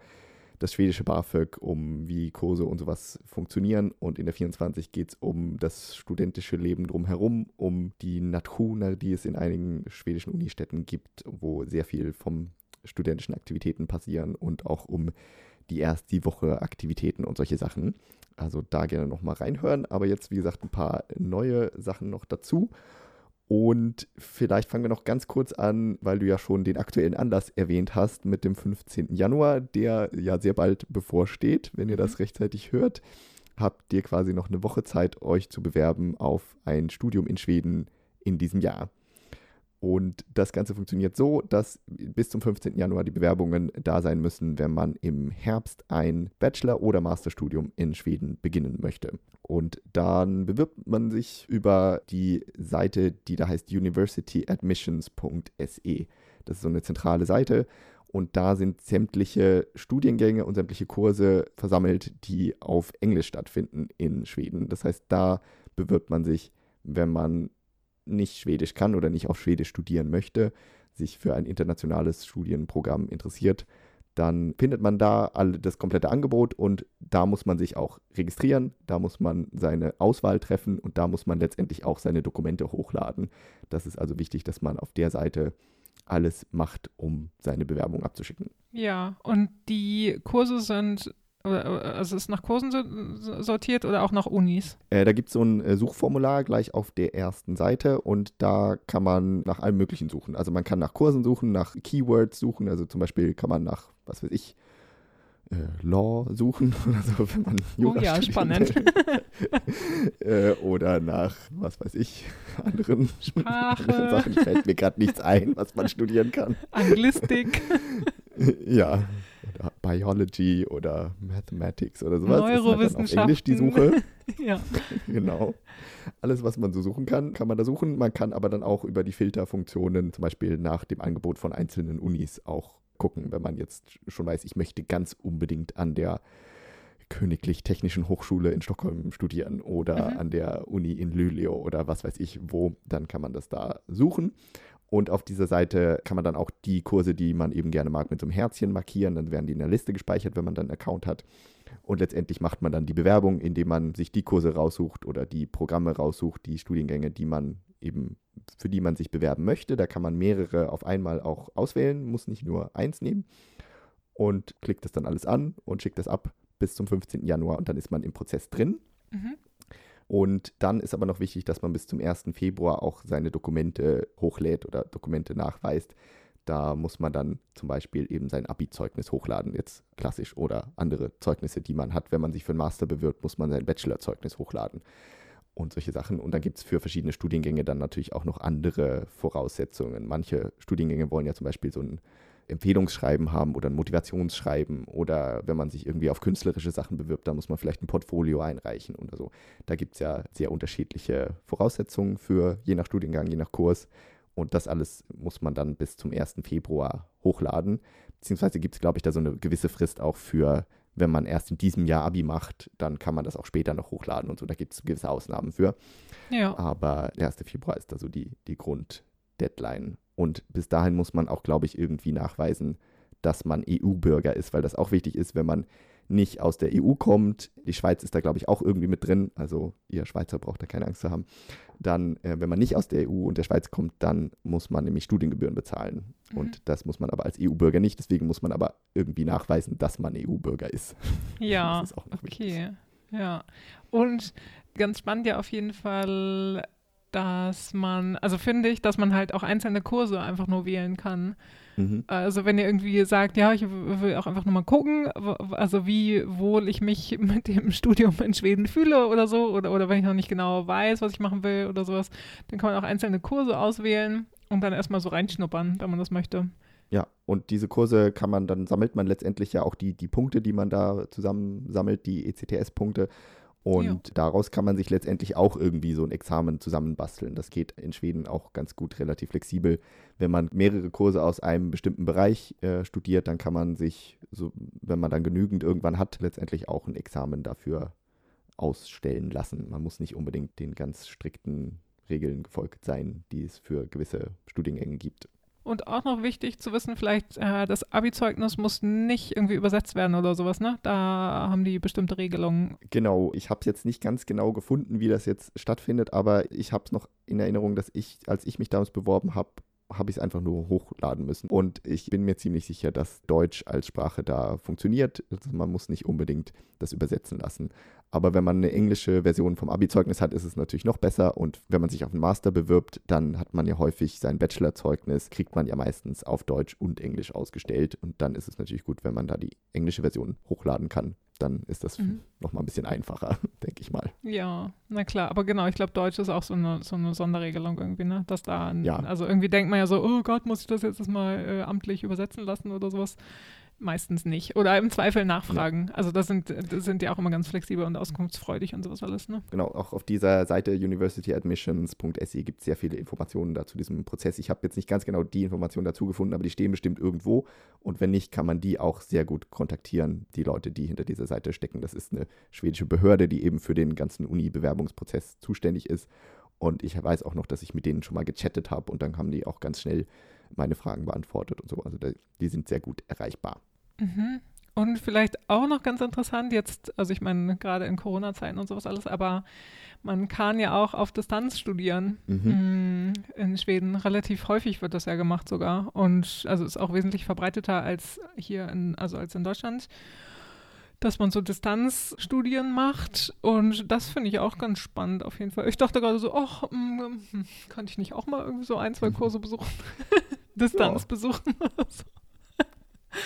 das schwedische BAföG, um wie Kurse und sowas funktionieren. Und in der 24 geht es um das studentische Leben drumherum, um die Nationer, die es in einigen schwedischen Unistädten gibt, wo sehr viel vom studentischen Aktivitäten passieren und auch um die erst die Woche Aktivitäten und solche Sachen. Also da gerne nochmal reinhören. Aber jetzt, wie gesagt, ein paar neue Sachen noch dazu. Und vielleicht fangen wir noch ganz kurz an, weil du ja schon den aktuellen Anlass erwähnt hast mit dem 15. Januar, der ja sehr bald bevorsteht. Wenn ihr das rechtzeitig hört, habt ihr quasi noch eine Woche Zeit, euch zu bewerben auf ein Studium in Schweden in diesem Jahr. Und das Ganze funktioniert so, dass bis zum 15. Januar die Bewerbungen da sein müssen, wenn man im Herbst ein Bachelor- oder Masterstudium in Schweden beginnen möchte. Und dann bewirbt man sich über die Seite, die da heißt universityadmissions.se. Das ist so eine zentrale Seite. Und da sind sämtliche Studiengänge und sämtliche Kurse versammelt, die auf Englisch stattfinden in Schweden. Das heißt, da bewirbt man sich, wenn man nicht Schwedisch kann oder nicht auf Schwedisch studieren möchte, sich für ein internationales Studienprogramm interessiert, dann findet man da all das komplette Angebot und da muss man sich auch registrieren, da muss man seine Auswahl treffen und da muss man letztendlich auch seine Dokumente hochladen. Das ist also wichtig, dass man auf der Seite alles macht, um seine Bewerbung abzuschicken. Ja, und die Kurse sind, oder, also es ist nach Kursen so- sortiert oder auch nach Unis? Äh, da gibt es so ein äh, Suchformular gleich auf der ersten Seite und da kann man nach allem Möglichen suchen. Also man kann nach Kursen suchen, nach Keywords suchen, also zum Beispiel kann man nach, was weiß ich, äh, Law suchen oder so, wenn man Jura Oh ja, spannend. äh, oder nach, was weiß ich, anderen, Sprache. anderen Sachen. Fällt mir gerade nichts ein, was man studieren kann. Anglistik, ja. Biology oder Mathematics oder sowas. Das ist halt auf Englisch die Neurowissenschaften. Suche. ja. Genau. Alles, was man so suchen kann, kann man da suchen. Man kann aber dann auch über die Filterfunktionen, zum Beispiel nach dem Angebot von einzelnen Unis, auch gucken, wenn man jetzt schon weiß, ich möchte ganz unbedingt an der Königlich Technischen Hochschule in Stockholm studieren oder Mhm. an der Uni in Luleå oder was weiß ich wo, dann kann man das da suchen. Und auf dieser Seite kann man dann auch die Kurse, die man eben gerne mag, mit so einem Herzchen markieren. Dann werden die in der Liste gespeichert, wenn man dann einen Account hat. Und letztendlich macht man dann die Bewerbung, indem man sich die Kurse raussucht oder die Programme raussucht, die Studiengänge, die man eben, für die man sich bewerben möchte. Da kann man mehrere auf einmal auch auswählen, muss nicht nur eins nehmen. und klickt das dann alles an und schickt das ab bis zum 15. Januar und dann ist man im Prozess drin. Mhm. Und dann ist aber noch wichtig, dass man bis zum 1. Februar auch seine Dokumente hochlädt oder Dokumente nachweist. Da muss man dann zum Beispiel eben sein Abi-Zeugnis hochladen, jetzt klassisch, oder andere Zeugnisse, die man hat. Wenn man sich für einen Master bewirbt, muss man sein Bachelor-Zeugnis hochladen und solche Sachen. Und dann gibt es für verschiedene Studiengänge dann natürlich auch noch andere Voraussetzungen. Manche Studiengänge wollen ja zum Beispiel so ein Empfehlungsschreiben haben oder ein Motivationsschreiben oder wenn man sich irgendwie auf künstlerische Sachen bewirbt, da muss man vielleicht ein Portfolio einreichen oder so. Da gibt es ja sehr unterschiedliche Voraussetzungen für je nach Studiengang, je nach Kurs. Und das alles muss man dann bis zum 1. Februar hochladen. Beziehungsweise gibt es, glaube ich, da so eine gewisse Frist auch für, wenn man erst in diesem Jahr Abi macht, dann kann man das auch später noch hochladen und so. Da gibt es gewisse Ausnahmen für. Ja. Aber der 1. Februar ist da so die, die Grunddeadline. Und bis dahin muss man auch, glaube ich, irgendwie nachweisen, dass man EU-Bürger ist, weil das auch wichtig ist, wenn man nicht aus der EU kommt. Die Schweiz ist da, glaube ich, auch irgendwie mit drin. Also ihr Schweizer braucht da keine Angst zu haben. Dann, äh, wenn man nicht aus der EU und der Schweiz kommt, dann muss man nämlich Studiengebühren bezahlen. Mhm. Und das muss man aber als EU-Bürger nicht. Deswegen muss man aber irgendwie nachweisen, dass man EU-Bürger ist. Ja, das ist auch noch okay. Wichtig. Ja, und ganz spannend ja auf jeden Fall, dass man, also finde ich, dass man halt auch einzelne Kurse einfach nur wählen kann. Mhm. Also wenn ihr irgendwie sagt, ja, ich will auch einfach nur mal gucken, also wie wohl ich mich mit dem Studium in Schweden fühle oder so, oder, oder wenn ich noch nicht genau weiß, was ich machen will oder sowas, dann kann man auch einzelne Kurse auswählen und dann erstmal so reinschnuppern, wenn man das möchte. Ja, und diese Kurse kann man, dann sammelt man letztendlich ja auch die, die Punkte, die man da zusammen sammelt, die ECTS-Punkte. Und ja. daraus kann man sich letztendlich auch irgendwie so ein Examen zusammenbasteln. Das geht in Schweden auch ganz gut, relativ flexibel. Wenn man mehrere Kurse aus einem bestimmten Bereich äh, studiert, dann kann man sich, so, wenn man dann genügend irgendwann hat, letztendlich auch ein Examen dafür ausstellen lassen. Man muss nicht unbedingt den ganz strikten Regeln gefolgt sein, die es für gewisse Studiengänge gibt. Und auch noch wichtig zu wissen, vielleicht, äh, das Abi-Zeugnis muss nicht irgendwie übersetzt werden oder sowas, ne? Da haben die bestimmte Regelungen. Genau, ich habe es jetzt nicht ganz genau gefunden, wie das jetzt stattfindet, aber ich habe es noch in Erinnerung, dass ich, als ich mich damals beworben habe, habe ich es einfach nur hochladen müssen. Und ich bin mir ziemlich sicher, dass Deutsch als Sprache da funktioniert. Also man muss nicht unbedingt das übersetzen lassen. Aber wenn man eine englische Version vom Abi-Zeugnis hat, ist es natürlich noch besser. Und wenn man sich auf einen Master bewirbt, dann hat man ja häufig sein Bachelor-Zeugnis, kriegt man ja meistens auf Deutsch und Englisch ausgestellt. Und dann ist es natürlich gut, wenn man da die englische Version hochladen kann. Dann ist das mhm. nochmal ein bisschen einfacher, denke ich mal. Ja, na klar. Aber genau, ich glaube, Deutsch ist auch so eine, so eine Sonderregelung irgendwie, ne? Dass da, ja. also irgendwie denkt man ja so, oh Gott, muss ich das jetzt mal äh, amtlich übersetzen lassen oder sowas. Meistens nicht. Oder im Zweifel nachfragen. Ja. Also das sind, das sind ja auch immer ganz flexibel und auskunftsfreudig und sowas alles. Ne? Genau, auch auf dieser Seite universityadmissions.se gibt es sehr viele Informationen dazu diesem Prozess. Ich habe jetzt nicht ganz genau die Informationen dazu gefunden, aber die stehen bestimmt irgendwo. Und wenn nicht, kann man die auch sehr gut kontaktieren, die Leute, die hinter dieser Seite stecken. Das ist eine schwedische Behörde, die eben für den ganzen Uni-Bewerbungsprozess zuständig ist. Und ich weiß auch noch, dass ich mit denen schon mal gechattet habe und dann haben die auch ganz schnell meine Fragen beantwortet und so. Also die sind sehr gut erreichbar. Mhm. Und vielleicht auch noch ganz interessant, jetzt, also ich meine, gerade in Corona-Zeiten und sowas alles, aber man kann ja auch auf Distanz studieren. Mhm. Mm, in Schweden relativ häufig wird das ja gemacht sogar. Und also ist auch wesentlich verbreiteter als hier in, also als in Deutschland dass man so Distanzstudien macht. Und das finde ich auch ganz spannend auf jeden Fall. Ich dachte gerade so, ach, hm, kann ich nicht auch mal irgendwie so ein, zwei mhm. Kurse besuchen? Distanz ja. besuchen oder so.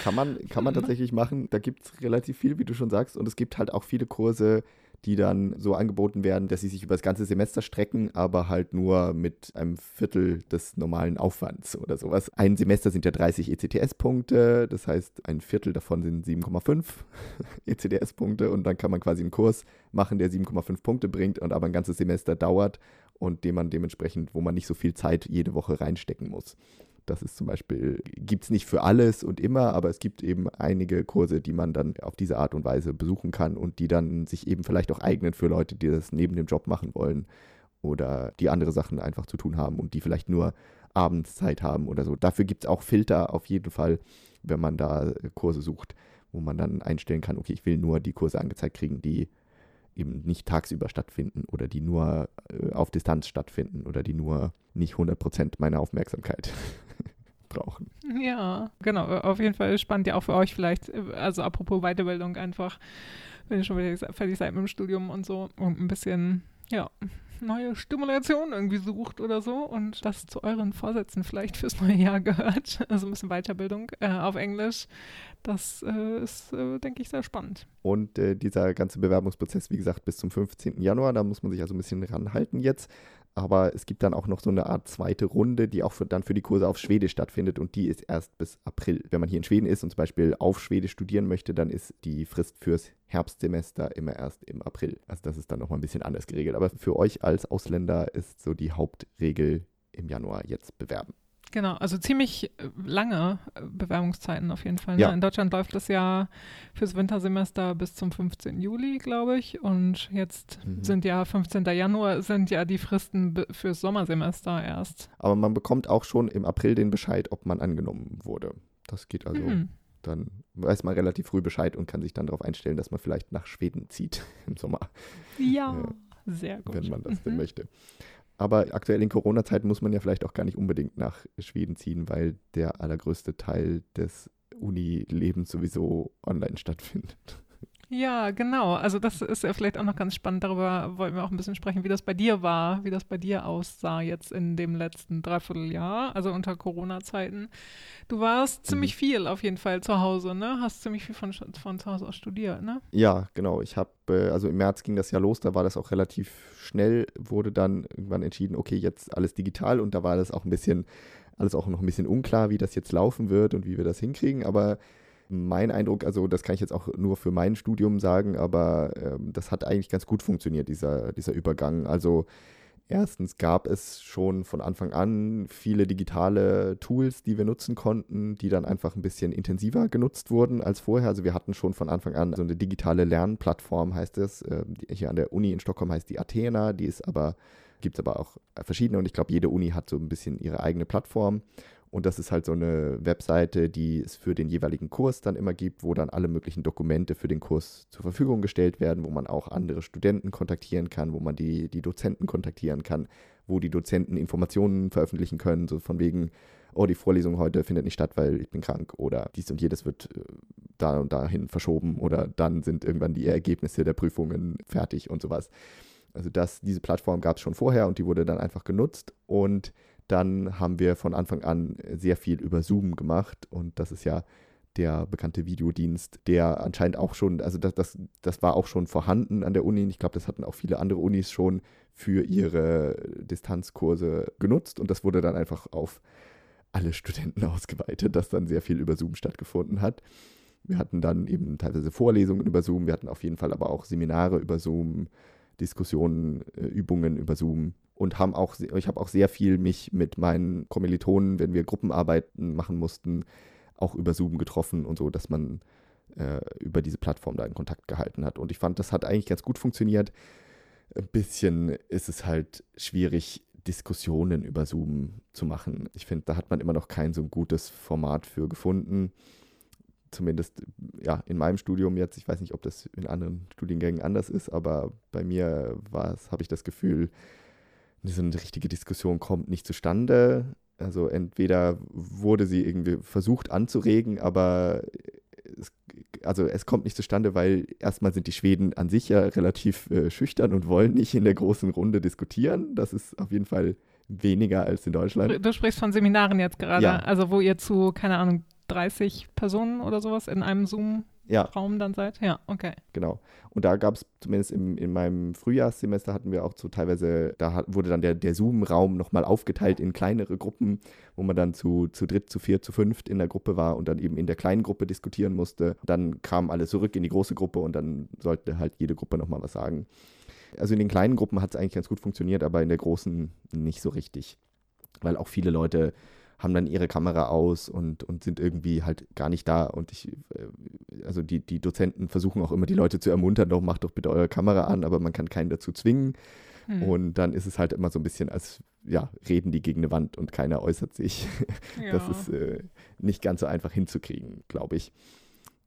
Kann man, kann man mhm. tatsächlich machen. Da gibt es relativ viel, wie du schon sagst. Und es gibt halt auch viele Kurse, die dann so angeboten werden, dass sie sich über das ganze Semester strecken, aber halt nur mit einem Viertel des normalen Aufwands oder sowas. Ein Semester sind ja 30 ECTS-Punkte, das heißt, ein Viertel davon sind 7,5 ECTS-Punkte und dann kann man quasi einen Kurs machen, der 7,5 Punkte bringt und aber ein ganzes Semester dauert und den man dementsprechend, wo man nicht so viel Zeit jede Woche reinstecken muss. Das ist zum Beispiel, gibt es nicht für alles und immer, aber es gibt eben einige Kurse, die man dann auf diese Art und Weise besuchen kann und die dann sich eben vielleicht auch eignen für Leute, die das neben dem Job machen wollen oder die andere Sachen einfach zu tun haben und die vielleicht nur abends Zeit haben oder so. Dafür gibt es auch Filter auf jeden Fall, wenn man da Kurse sucht, wo man dann einstellen kann, okay, ich will nur die Kurse angezeigt kriegen, die eben nicht tagsüber stattfinden oder die nur äh, auf Distanz stattfinden oder die nur nicht 100% meiner Aufmerksamkeit brauchen. Ja, genau. Auf jeden Fall spannend ja auch für euch vielleicht. Also apropos Weiterbildung einfach, wenn ihr schon wieder fertig seid mit dem Studium und so und ein bisschen, ja, neue Stimulation irgendwie sucht oder so und das zu euren Vorsätzen vielleicht fürs neue Jahr gehört. Also ein bisschen Weiterbildung äh, auf Englisch. Das äh, ist, äh, denke ich, sehr spannend. Und äh, dieser ganze Bewerbungsprozess, wie gesagt, bis zum 15. Januar, da muss man sich also ein bisschen ranhalten jetzt. Aber es gibt dann auch noch so eine Art zweite Runde, die auch für, dann für die Kurse auf Schwedisch stattfindet und die ist erst bis April. Wenn man hier in Schweden ist und zum Beispiel auf Schwedisch studieren möchte, dann ist die Frist fürs Herbstsemester immer erst im April. Also das ist dann nochmal ein bisschen anders geregelt. Aber für euch als Ausländer ist so die Hauptregel im Januar jetzt bewerben. Genau, also ziemlich äh, lange äh, Bewerbungszeiten auf jeden Fall. Ne? Ja. In Deutschland läuft das ja fürs Wintersemester bis zum 15. Juli, glaube ich. Und jetzt mhm. sind ja 15. Januar sind ja die Fristen fürs Sommersemester erst. Aber man bekommt auch schon im April den Bescheid, ob man angenommen wurde. Das geht also. Mhm. Dann weiß man relativ früh Bescheid und kann sich dann darauf einstellen, dass man vielleicht nach Schweden zieht im Sommer. Ja, äh, sehr gut. Wenn man das mhm. denn möchte. Aber aktuell in Corona-Zeiten muss man ja vielleicht auch gar nicht unbedingt nach Schweden ziehen, weil der allergrößte Teil des Uni-Lebens sowieso online stattfindet. Ja, genau. Also das ist ja vielleicht auch noch ganz spannend. Darüber wollten wir auch ein bisschen sprechen, wie das bei dir war, wie das bei dir aussah jetzt in dem letzten Dreivierteljahr, also unter Corona-Zeiten. Du warst mhm. ziemlich viel auf jeden Fall zu Hause, ne? Hast ziemlich viel von, von zu Hause aus studiert, ne? Ja, genau. Ich habe, äh, also im März ging das ja los, da war das auch relativ schnell, wurde dann irgendwann entschieden, okay, jetzt alles digital und da war das auch ein bisschen, alles auch noch ein bisschen unklar, wie das jetzt laufen wird und wie wir das hinkriegen, aber mein Eindruck, also das kann ich jetzt auch nur für mein Studium sagen, aber ähm, das hat eigentlich ganz gut funktioniert, dieser, dieser Übergang. Also erstens gab es schon von Anfang an viele digitale Tools, die wir nutzen konnten, die dann einfach ein bisschen intensiver genutzt wurden als vorher. Also wir hatten schon von Anfang an so eine digitale Lernplattform, heißt es. Äh, hier an der Uni in Stockholm heißt die Athena, die ist aber gibt es aber auch verschiedene und ich glaube, jede Uni hat so ein bisschen ihre eigene Plattform. Und das ist halt so eine Webseite, die es für den jeweiligen Kurs dann immer gibt, wo dann alle möglichen Dokumente für den Kurs zur Verfügung gestellt werden, wo man auch andere Studenten kontaktieren kann, wo man die, die Dozenten kontaktieren kann, wo die Dozenten Informationen veröffentlichen können, so von wegen, oh, die Vorlesung heute findet nicht statt, weil ich bin krank oder dies und jedes wird äh, da und dahin verschoben oder dann sind irgendwann die Ergebnisse der Prüfungen fertig und sowas. Also das, diese Plattform gab es schon vorher und die wurde dann einfach genutzt und dann haben wir von Anfang an sehr viel über Zoom gemacht und das ist ja der bekannte Videodienst, der anscheinend auch schon, also das, das, das war auch schon vorhanden an der Uni. Ich glaube, das hatten auch viele andere Unis schon für ihre Distanzkurse genutzt und das wurde dann einfach auf alle Studenten ausgeweitet, dass dann sehr viel über Zoom stattgefunden hat. Wir hatten dann eben teilweise Vorlesungen über Zoom, wir hatten auf jeden Fall aber auch Seminare über Zoom, Diskussionen, äh, Übungen über Zoom und haben auch, ich habe auch sehr viel mich mit meinen Kommilitonen, wenn wir Gruppenarbeiten machen mussten, auch über Zoom getroffen und so, dass man äh, über diese Plattform da in Kontakt gehalten hat. Und ich fand, das hat eigentlich ganz gut funktioniert. Ein bisschen ist es halt schwierig, Diskussionen über Zoom zu machen. Ich finde, da hat man immer noch kein so gutes Format für gefunden. Zumindest ja, in meinem Studium jetzt. Ich weiß nicht, ob das in anderen Studiengängen anders ist, aber bei mir habe ich das Gefühl, so eine richtige Diskussion kommt nicht zustande. Also entweder wurde sie irgendwie versucht anzuregen, aber es, also es kommt nicht zustande, weil erstmal sind die Schweden an sich ja relativ äh, schüchtern und wollen nicht in der großen Runde diskutieren. Das ist auf jeden Fall weniger als in Deutschland. Du sprichst von Seminaren jetzt gerade, ja. also wo ihr zu, keine Ahnung, 30 Personen oder sowas in einem Zoom ja. Raum dann seid? Ja, okay. Genau. Und da gab es zumindest im, in meinem Frühjahrssemester hatten wir auch so teilweise, da hat, wurde dann der, der Zoom-Raum nochmal aufgeteilt in kleinere Gruppen, wo man dann zu, zu dritt, zu vier, zu fünft in der Gruppe war und dann eben in der kleinen Gruppe diskutieren musste. Dann kamen alle zurück in die große Gruppe und dann sollte halt jede Gruppe nochmal was sagen. Also in den kleinen Gruppen hat es eigentlich ganz gut funktioniert, aber in der großen nicht so richtig. Weil auch viele Leute haben dann ihre Kamera aus und, und sind irgendwie halt gar nicht da. Und ich, äh, also die, die Dozenten versuchen auch immer die Leute zu ermuntern, doch macht doch bitte eure Kamera an, aber man kann keinen dazu zwingen. Hm. Und dann ist es halt immer so ein bisschen, als ja, reden die gegen eine Wand und keiner äußert sich. Ja. Das ist äh, nicht ganz so einfach hinzukriegen, glaube ich.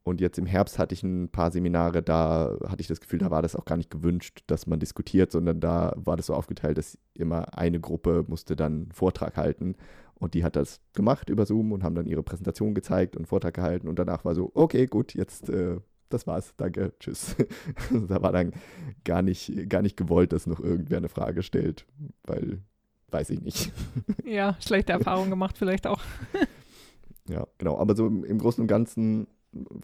Und jetzt im Herbst hatte ich ein paar Seminare, da hatte ich das Gefühl, da war das auch gar nicht gewünscht, dass man diskutiert, sondern da war das so aufgeteilt, dass immer eine Gruppe musste dann einen Vortrag halten. Und die hat das gemacht über Zoom und haben dann ihre Präsentation gezeigt und Vortrag gehalten. Und danach war so, okay, gut, jetzt äh, das war's, danke, tschüss. da war dann gar nicht, gar nicht gewollt, dass noch irgendwer eine Frage stellt, weil weiß ich nicht. ja, schlechte Erfahrungen gemacht vielleicht auch. ja, genau. Aber so im, im Großen und Ganzen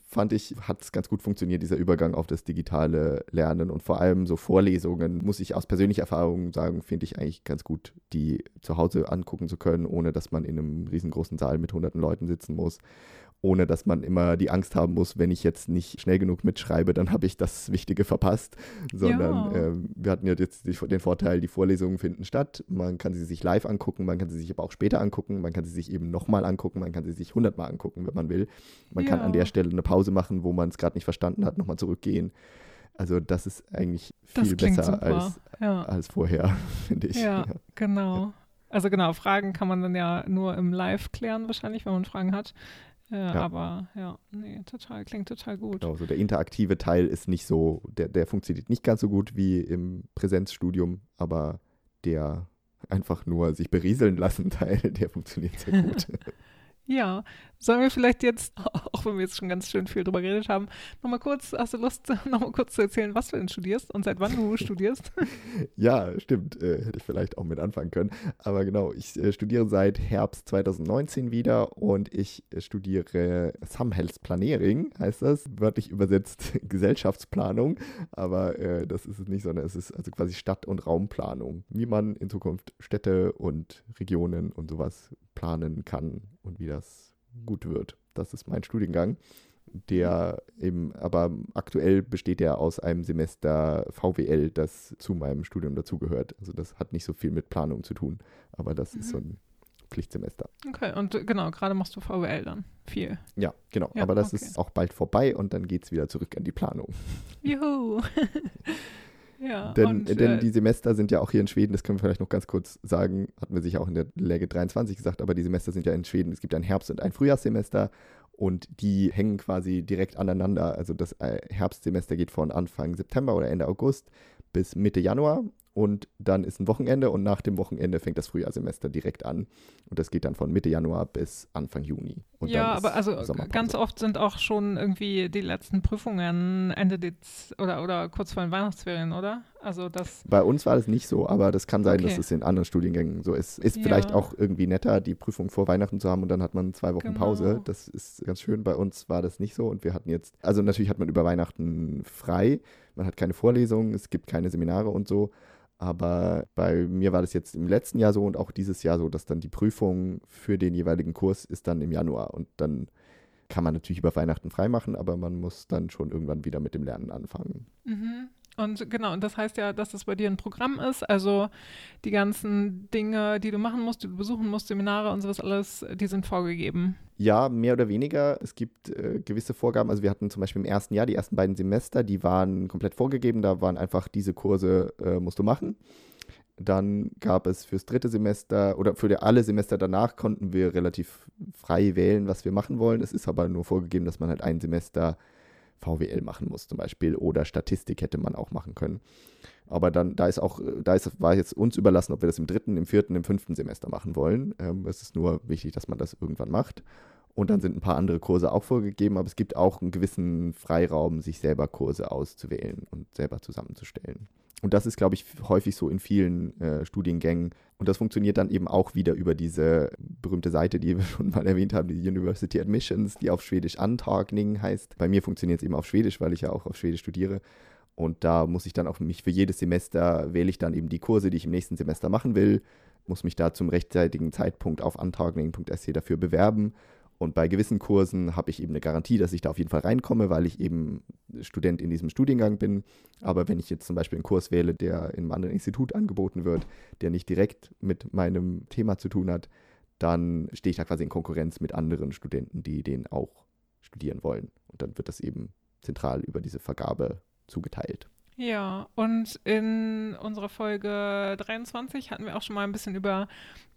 fand ich, hat es ganz gut funktioniert, dieser Übergang auf das digitale Lernen. Und vor allem so Vorlesungen, muss ich aus persönlicher Erfahrung sagen, finde ich eigentlich ganz gut, die zu Hause angucken zu können, ohne dass man in einem riesengroßen Saal mit hunderten Leuten sitzen muss ohne dass man immer die Angst haben muss, wenn ich jetzt nicht schnell genug mitschreibe, dann habe ich das Wichtige verpasst. Sondern ja. äh, wir hatten ja jetzt den Vorteil, die Vorlesungen finden statt. Man kann sie sich live angucken, man kann sie sich aber auch später angucken, man kann sie sich eben nochmal angucken, man kann sie sich hundertmal angucken, wenn man will. Man ja. kann an der Stelle eine Pause machen, wo man es gerade nicht verstanden hat, nochmal zurückgehen. Also das ist eigentlich viel besser als, ja. als vorher, finde ich. Ja, genau. Also genau, Fragen kann man dann ja nur im Live klären wahrscheinlich, wenn man Fragen hat. Ja, aber ja, nee, total, klingt total gut. Genau, so der interaktive Teil ist nicht so, der, der funktioniert nicht ganz so gut wie im Präsenzstudium, aber der einfach nur sich berieseln lassen Teil, der funktioniert sehr gut. Ja, sollen wir vielleicht jetzt, auch wenn wir jetzt schon ganz schön viel drüber geredet haben, nochmal kurz, hast du Lust, nochmal kurz zu erzählen, was du denn studierst und seit wann du studierst? ja, stimmt, äh, hätte ich vielleicht auch mit anfangen können. Aber genau, ich äh, studiere seit Herbst 2019 wieder und ich äh, studiere Samhällsplanering, heißt das, wörtlich übersetzt Gesellschaftsplanung, aber äh, das ist es nicht, sondern es ist also quasi Stadt- und Raumplanung, wie man in Zukunft Städte und Regionen und sowas planen kann und wie das gut wird. Das ist mein Studiengang. Der eben, aber aktuell besteht er aus einem Semester VWL, das zu meinem Studium dazugehört. Also das hat nicht so viel mit Planung zu tun, aber das mhm. ist so ein Pflichtsemester. Okay, und genau, gerade machst du VWL dann viel. Ja, genau. Ja, aber das okay. ist auch bald vorbei und dann geht es wieder zurück an die Planung. Juhu. Ja, denn, und, denn äh, die Semester sind ja auch hier in Schweden, das können wir vielleicht noch ganz kurz sagen, hatten wir sich auch in der Läge 23 gesagt, aber die Semester sind ja in Schweden, es gibt ein Herbst- und ein Frühjahrssemester und die hängen quasi direkt aneinander. Also das äh, Herbstsemester geht von Anfang September oder Ende August bis Mitte Januar und dann ist ein Wochenende und nach dem Wochenende fängt das Frühjahrsemester direkt an und das geht dann von Mitte Januar bis Anfang Juni. Und ja, aber also ganz oft sind auch schon irgendwie die letzten Prüfungen Ende Dez oder, oder kurz vor den Weihnachtsferien, oder? Also das Bei uns war das nicht so, aber das kann sein, okay. dass es in anderen Studiengängen so ist. Ist ja. vielleicht auch irgendwie netter, die Prüfung vor Weihnachten zu haben und dann hat man zwei Wochen genau. Pause. Das ist ganz schön. Bei uns war das nicht so und wir hatten jetzt, also natürlich hat man über Weihnachten frei, man hat keine Vorlesungen, es gibt keine Seminare und so. Aber bei mir war das jetzt im letzten Jahr so und auch dieses Jahr so, dass dann die Prüfung für den jeweiligen Kurs ist dann im Januar und dann kann man natürlich über Weihnachten freimachen, aber man muss dann schon irgendwann wieder mit dem Lernen anfangen. Mhm. Und genau, und das heißt ja, dass das bei dir ein Programm ist. Also die ganzen Dinge, die du machen musst, die du besuchen musst, Seminare und sowas alles, die sind vorgegeben. Ja, mehr oder weniger. Es gibt äh, gewisse Vorgaben. Also wir hatten zum Beispiel im ersten Jahr, die ersten beiden Semester, die waren komplett vorgegeben. Da waren einfach diese Kurse, äh, musst du machen. Dann gab es fürs dritte Semester oder für alle Semester danach konnten wir relativ frei wählen, was wir machen wollen. Es ist aber nur vorgegeben, dass man halt ein Semester VWL machen muss zum Beispiel oder Statistik hätte man auch machen können. Aber dann, da ist auch, da ist, war jetzt uns überlassen, ob wir das im dritten, im vierten, im fünften Semester machen wollen. Ähm, es ist nur wichtig, dass man das irgendwann macht. Und dann sind ein paar andere Kurse auch vorgegeben, aber es gibt auch einen gewissen Freiraum, sich selber Kurse auszuwählen und selber zusammenzustellen. Und das ist, glaube ich, häufig so in vielen äh, Studiengängen. Und das funktioniert dann eben auch wieder über diese berühmte Seite, die wir schon mal erwähnt haben, die University Admissions, die auf Schwedisch Antagning heißt. Bei mir funktioniert es eben auf Schwedisch, weil ich ja auch auf Schwedisch studiere. Und da muss ich dann auch mich für jedes Semester wähle ich dann eben die Kurse, die ich im nächsten Semester machen will, muss mich da zum rechtzeitigen Zeitpunkt auf antagning.se dafür bewerben und bei gewissen Kursen habe ich eben eine Garantie, dass ich da auf jeden Fall reinkomme, weil ich eben Student in diesem Studiengang bin. Aber wenn ich jetzt zum Beispiel einen Kurs wähle, der in einem anderen Institut angeboten wird, der nicht direkt mit meinem Thema zu tun hat, dann stehe ich da quasi in Konkurrenz mit anderen Studenten, die den auch studieren wollen. Und dann wird das eben zentral über diese Vergabe zugeteilt. Ja, und in unserer Folge 23 hatten wir auch schon mal ein bisschen über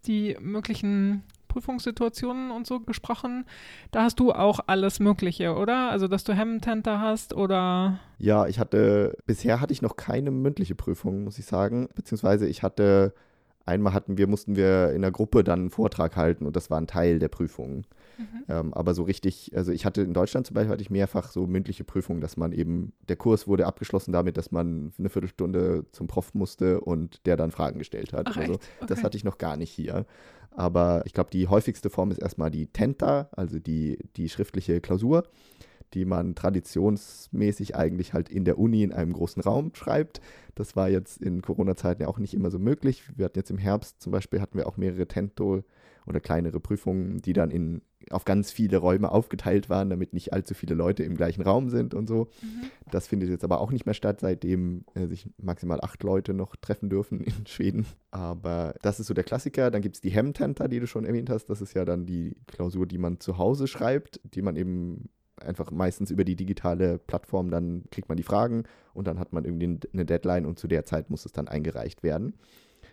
die möglichen Prüfungssituationen und so gesprochen. Da hast du auch alles Mögliche, oder? Also, dass du Hemdtenter hast oder. Ja, ich hatte, bisher hatte ich noch keine mündliche Prüfung, muss ich sagen. Beziehungsweise ich hatte, einmal hatten wir, mussten wir in der Gruppe dann einen Vortrag halten und das war ein Teil der Prüfung. Mhm. Ähm, aber so richtig, also ich hatte in Deutschland zum Beispiel hatte ich mehrfach so mündliche Prüfungen, dass man eben, der Kurs wurde abgeschlossen damit, dass man eine Viertelstunde zum Prof musste und der dann Fragen gestellt hat. Ach, also okay. das hatte ich noch gar nicht hier. Aber ich glaube, die häufigste Form ist erstmal die Tenta, also die, die schriftliche Klausur, die man traditionsmäßig eigentlich halt in der Uni in einem großen Raum schreibt. Das war jetzt in Corona-Zeiten ja auch nicht immer so möglich. Wir hatten jetzt im Herbst zum Beispiel hatten wir auch mehrere Tento oder kleinere Prüfungen, die dann in, auf ganz viele Räume aufgeteilt waren, damit nicht allzu viele Leute im gleichen Raum sind und so. Mhm. Das findet jetzt aber auch nicht mehr statt, seitdem äh, sich maximal acht Leute noch treffen dürfen in Schweden. Aber das ist so der Klassiker. Dann gibt es die Hemtenta, die du schon erwähnt hast. Das ist ja dann die Klausur, die man zu Hause schreibt, die man eben einfach meistens über die digitale Plattform, dann kriegt man die Fragen und dann hat man irgendwie eine Deadline und zu der Zeit muss es dann eingereicht werden.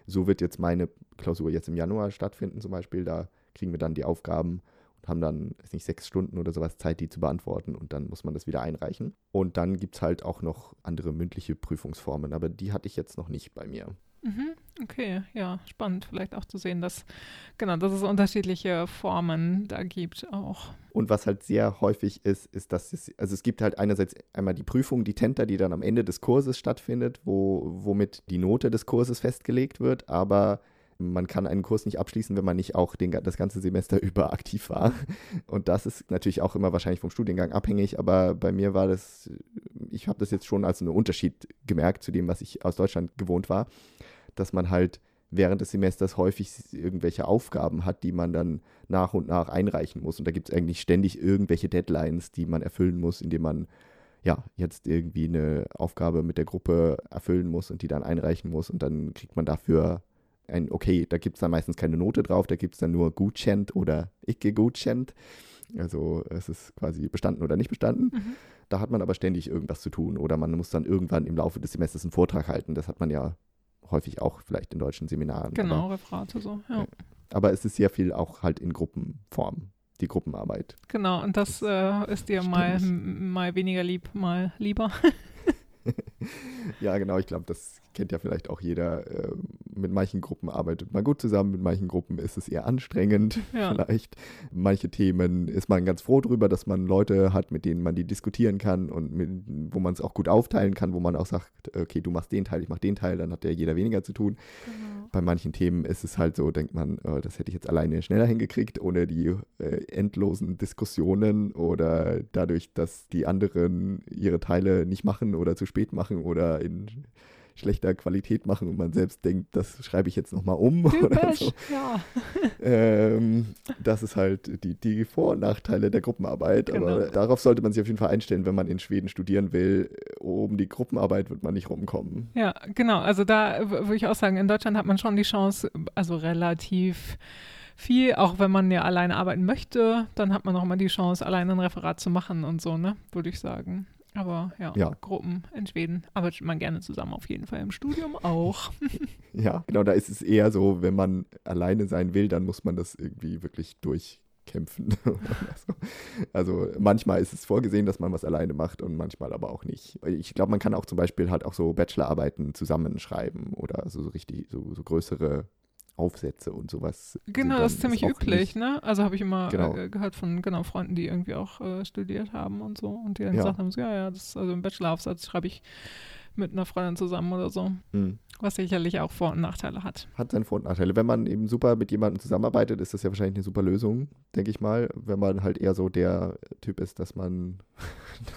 So wird jetzt meine Klausur jetzt im Januar stattfinden zum Beispiel. Da kriegen wir dann die Aufgaben und haben dann, weiß nicht, sechs Stunden oder sowas Zeit, die zu beantworten und dann muss man das wieder einreichen. Und dann gibt es halt auch noch andere mündliche Prüfungsformen, aber die hatte ich jetzt noch nicht bei mir. Mhm. Okay, ja, spannend vielleicht auch zu sehen, dass genau, dass es unterschiedliche Formen da gibt auch. Und was halt sehr häufig ist, ist, dass es, also es gibt halt einerseits einmal die Prüfung, die Tenta, die dann am Ende des Kurses stattfindet, wo, womit die Note des Kurses festgelegt wird, aber man kann einen Kurs nicht abschließen, wenn man nicht auch den, das ganze Semester über aktiv war. Und das ist natürlich auch immer wahrscheinlich vom Studiengang abhängig, aber bei mir war das, ich habe das jetzt schon als einen Unterschied gemerkt zu dem, was ich aus Deutschland gewohnt war dass man halt während des Semesters häufig irgendwelche Aufgaben hat, die man dann nach und nach einreichen muss. Und da gibt es eigentlich ständig irgendwelche Deadlines, die man erfüllen muss, indem man ja jetzt irgendwie eine Aufgabe mit der Gruppe erfüllen muss und die dann einreichen muss. Und dann kriegt man dafür ein, okay, da gibt es dann meistens keine Note drauf, da gibt es dann nur Gutschent oder Icke Gutschent. Also es ist quasi bestanden oder nicht bestanden. Mhm. Da hat man aber ständig irgendwas zu tun oder man muss dann irgendwann im Laufe des Semesters einen Vortrag halten. Das hat man ja häufig auch vielleicht in deutschen Seminaren. Genau, aber, Referate so, ja. Aber es ist sehr viel auch halt in Gruppenform, die Gruppenarbeit. Genau, und das, das äh, ist dir mal, mal weniger lieb, mal lieber. ja, genau, ich glaube, das kennt ja vielleicht auch jeder. Äh, mit manchen Gruppen arbeitet man gut zusammen, mit manchen Gruppen ist es eher anstrengend ja. vielleicht. Manche Themen ist man ganz froh drüber, dass man Leute hat, mit denen man die diskutieren kann und mit, wo man es auch gut aufteilen kann, wo man auch sagt, okay, du machst den Teil, ich mach den Teil, dann hat ja jeder weniger zu tun. Genau. Bei manchen Themen ist es halt so, denkt man, oh, das hätte ich jetzt alleine schneller hingekriegt, ohne die äh, endlosen Diskussionen oder dadurch, dass die anderen ihre Teile nicht machen oder zu spät machen oder in schlechter Qualität machen und man selbst denkt, das schreibe ich jetzt nochmal um. Oder so. ja. Ähm, das ist halt die, die Vor- und Nachteile der Gruppenarbeit. Genau. Aber darauf sollte man sich auf jeden Fall einstellen, wenn man in Schweden studieren will. Um die Gruppenarbeit wird man nicht rumkommen. Ja, genau. Also da würde ich auch sagen, in Deutschland hat man schon die Chance, also relativ viel, auch wenn man ja alleine arbeiten möchte, dann hat man auch mal die Chance, alleine ein Referat zu machen und so, ne, würde ich sagen. Aber ja, Ja. Gruppen in Schweden arbeitet man gerne zusammen, auf jeden Fall im Studium auch. Ja, genau, da ist es eher so, wenn man alleine sein will, dann muss man das irgendwie wirklich durchkämpfen. also, also manchmal ist es vorgesehen, dass man was alleine macht und manchmal aber auch nicht. Ich glaube, man kann auch zum Beispiel halt auch so Bachelorarbeiten zusammenschreiben oder so, so richtig, so, so größere Aufsätze und sowas. Genau, das ist ziemlich ist üblich, nicht, ne? Also habe ich immer äh, genau. äh, gehört von genau Freunden, die irgendwie auch äh, studiert haben und so und die dann ja. gesagt haben, so, ja, ja, das ist also ein Bacheloraufsatz schreibe ich mit einer Freundin zusammen oder so. Mhm. Was sicherlich auch Vor- und Nachteile hat. Hat seine Vor- und Nachteile. Wenn man eben super mit jemandem zusammenarbeitet, ist das ja wahrscheinlich eine super Lösung, denke ich mal. Wenn man halt eher so der Typ ist, dass man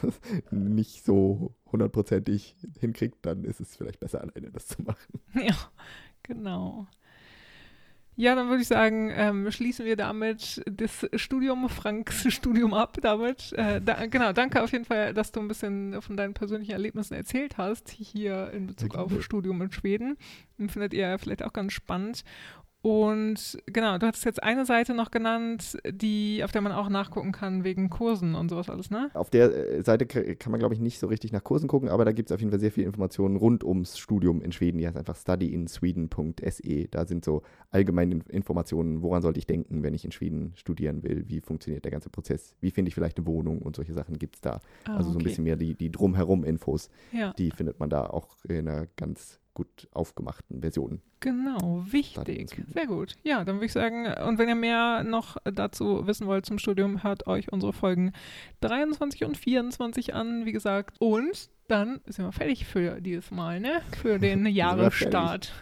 das nicht so hundertprozentig hinkriegt, dann ist es vielleicht besser, alleine das zu machen. Ja, genau. Ja, dann würde ich sagen, ähm, schließen wir damit das Studium, Franks Studium ab damit. Äh, da, genau, danke auf jeden Fall, dass du ein bisschen von deinen persönlichen Erlebnissen erzählt hast, hier in Bezug auf. Studium in Schweden. Findet ihr vielleicht auch ganz spannend. Und genau, du hattest jetzt eine Seite noch genannt, die, auf der man auch nachgucken kann wegen Kursen und sowas alles, ne? Auf der äh, Seite kann man, glaube ich, nicht so richtig nach Kursen gucken, aber da gibt es auf jeden Fall sehr viele Informationen rund ums Studium in Schweden. Die heißt einfach studyinsweden.se. Da sind so allgemeine Informationen, woran sollte ich denken, wenn ich in Schweden studieren will, wie funktioniert der ganze Prozess, wie finde ich vielleicht eine Wohnung und solche Sachen gibt es da. Ah, also so ein bisschen mehr die, die Drumherum-Infos, Ja, die findet man da auch in einer ganz gut aufgemachten Version. genau, wichtig. Sehr gut. Ja, dann würde ich sagen, und wenn ihr mehr noch dazu wissen wollt zum Studium, hört euch unsere Folgen 23 und 24 an, wie gesagt. Und dann sind wir fertig für dieses Mal, ne? Für den Jahresstart.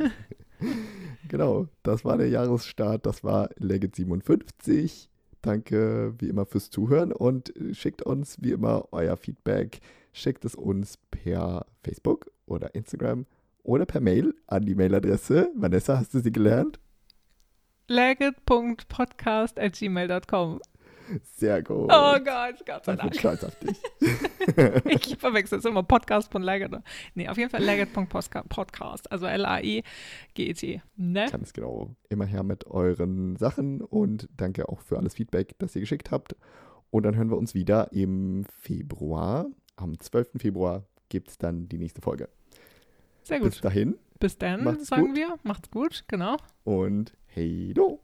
Genau, das war der Jahresstart, das war Legit 57. Danke wie immer fürs Zuhören und schickt uns wie immer euer Feedback. Schickt es uns per Facebook oder Instagram oder per Mail an die Mailadresse. Vanessa, hast du sie gelernt? Legit.podcast.gmail.com. Sehr gut. Oh Gott, Gott sei ich bin Dank. stolz auf dich. Ich verwechsel es immer Podcast von Legit. Nee, auf jeden Fall Legit.podcast. Also L-A-E-G-E-T. Ne? Ganz genau. Immer her mit euren Sachen und danke auch für alles Feedback, das ihr geschickt habt. Und dann hören wir uns wieder im Februar. Am 12. Februar gibt es dann die nächste Folge. Sehr gut. Bis dahin. Bis dann, Macht's sagen gut. wir. Macht's gut, genau. Und hey do.